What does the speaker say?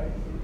right?